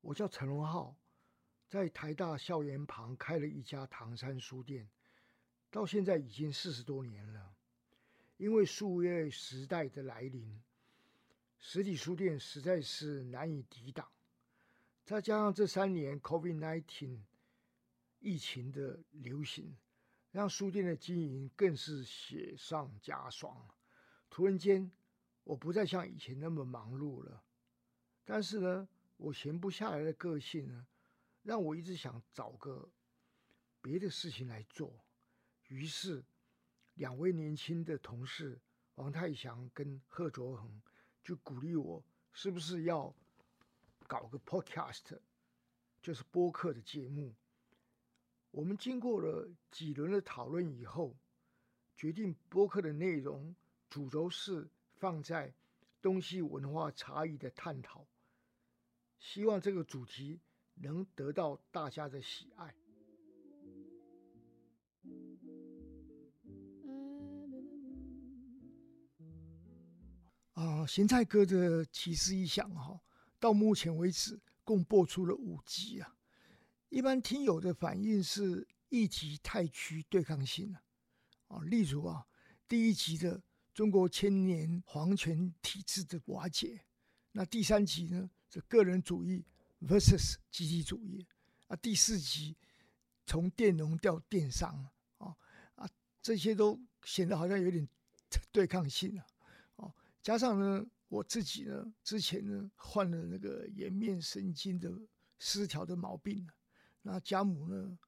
我叫陈荣浩，在台大校园旁开了一家唐山书店，到现在已经四十多年了。因为数位时代的来临，实体书店实在是难以抵挡。再加上这三年 COVID-19 疫情的流行，让书店的经营更是雪上加霜。突然间，我不再像以前那么忙碌了。但是呢，我闲不下来的个性呢，让我一直想找个别的事情来做。于是，两位年轻的同事王太祥跟贺卓恒就鼓励我，是不是要搞个 podcast，就是播客的节目。我们经过了几轮的讨论以后，决定播客的内容主轴是放在东西文化差异的探讨。希望这个主题能得到大家的喜爱。啊，咸菜哥的奇思异想哈，到目前为止共播出了五集啊。一般听友的反应是议题太趋对抗性了啊。例如啊，第一集的中国千年皇权体制的瓦解，那第三集呢？这个人主义 versus 集体主义啊，第四集从佃农到电商啊啊，这些都显得好像有点 对抗性了哦。加上呢，我自己呢，之前呢患了那个颜面神经的失调的毛病了，那家母呢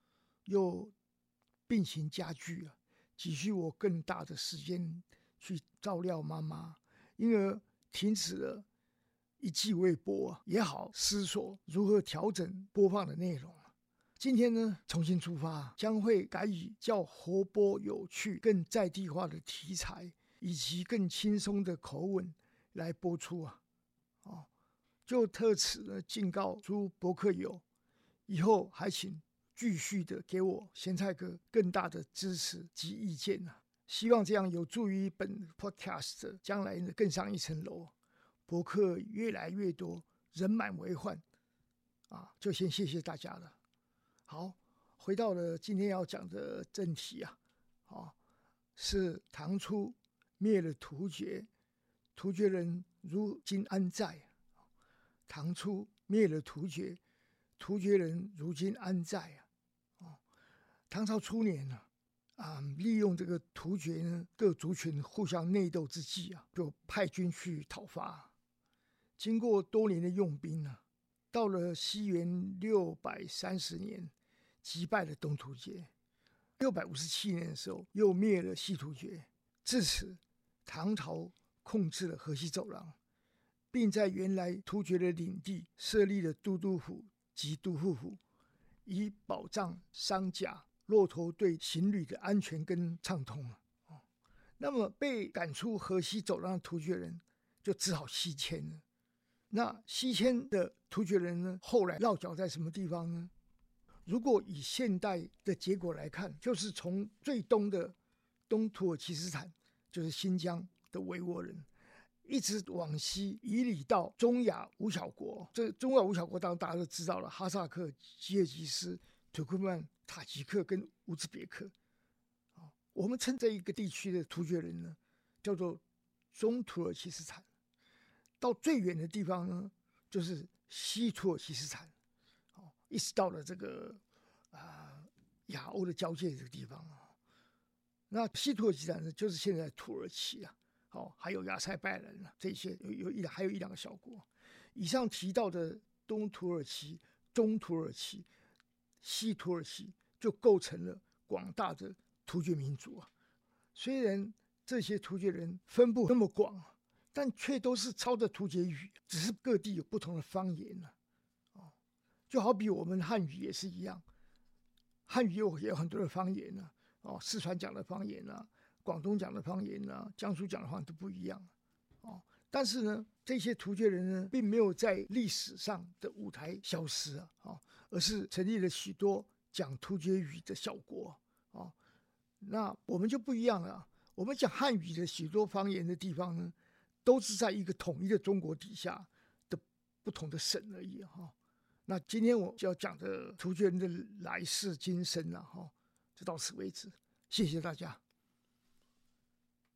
又病情加剧了，急需我更大的时间去照料妈妈，因而停止了。一季未播啊也好，思索如何调整播放的内容今天呢，重新出发，将会改以较活泼、有趣、更在地化的题材，以及更轻松的口吻来播出啊！哦，就特此呢，敬告诸博客友，以后还请继续的给我咸菜哥更大的支持及意见啊！希望这样有助于本 podcast 将来呢更上一层楼。博客越来越多，人满为患，啊，就先谢谢大家了。好，回到了今天要讲的正题啊，啊，是唐初灭了突厥，突厥人如今安在？唐初灭了突厥，突厥人如今安在啊？哦，唐朝初年呢，啊，利用这个突厥呢各族群互相内斗之际啊，就派军去讨伐。经过多年的用兵呢，到了西元六百三十年，击败了东突厥。六百五十七年的时候，又灭了西突厥。至此，唐朝控制了河西走廊，并在原来突厥的领地设立了都督府及都护府，以保障商贾、骆驼队行旅的安全跟畅通哦，那么被赶出河西走廊的突厥人，就只好西迁了。那西迁的突厥人呢？后来落脚在什么地方呢？如果以现代的结果来看，就是从最东的东土耳其斯坦，就是新疆的维吾尔人，一直往西以里到中亚五小国。这中亚五小国当然大家都知道了：哈萨克、吉尔吉斯、土库曼、塔吉克跟乌兹别克。啊，我们称这一个地区的突厥人呢，叫做中土耳其斯坦。到最远的地方呢，就是西土耳其斯坦，哦，一直到了这个啊亚欧的交界这个地方啊。那西土耳其斯坦呢，就是现在土耳其啊，好，还有亚塞拜然啊，这些有有一还有一两个小国。以上提到的东土耳其、中土耳其、西土耳其，就构成了广大的突厥民族啊。虽然这些突厥人分布那么广啊。但却都是抄着突厥语，只是各地有不同的方言呢。哦，就好比我们汉语也是一样，汉语有也有很多的方言呢。哦，四川讲的方言呢，广东讲的方言呢，江苏讲的方言都不一样。哦，但是呢，这些突厥人呢，并没有在历史上的舞台消失啊，哦，而是成立了许多讲突厥语的小国。哦，那我们就不一样了，我们讲汉语的许多方言的地方呢。都是在一个统一的中国底下的不同的省而已哈。那今天我就要讲的突厥人的来世今生了哈，就到此为止，谢谢大家。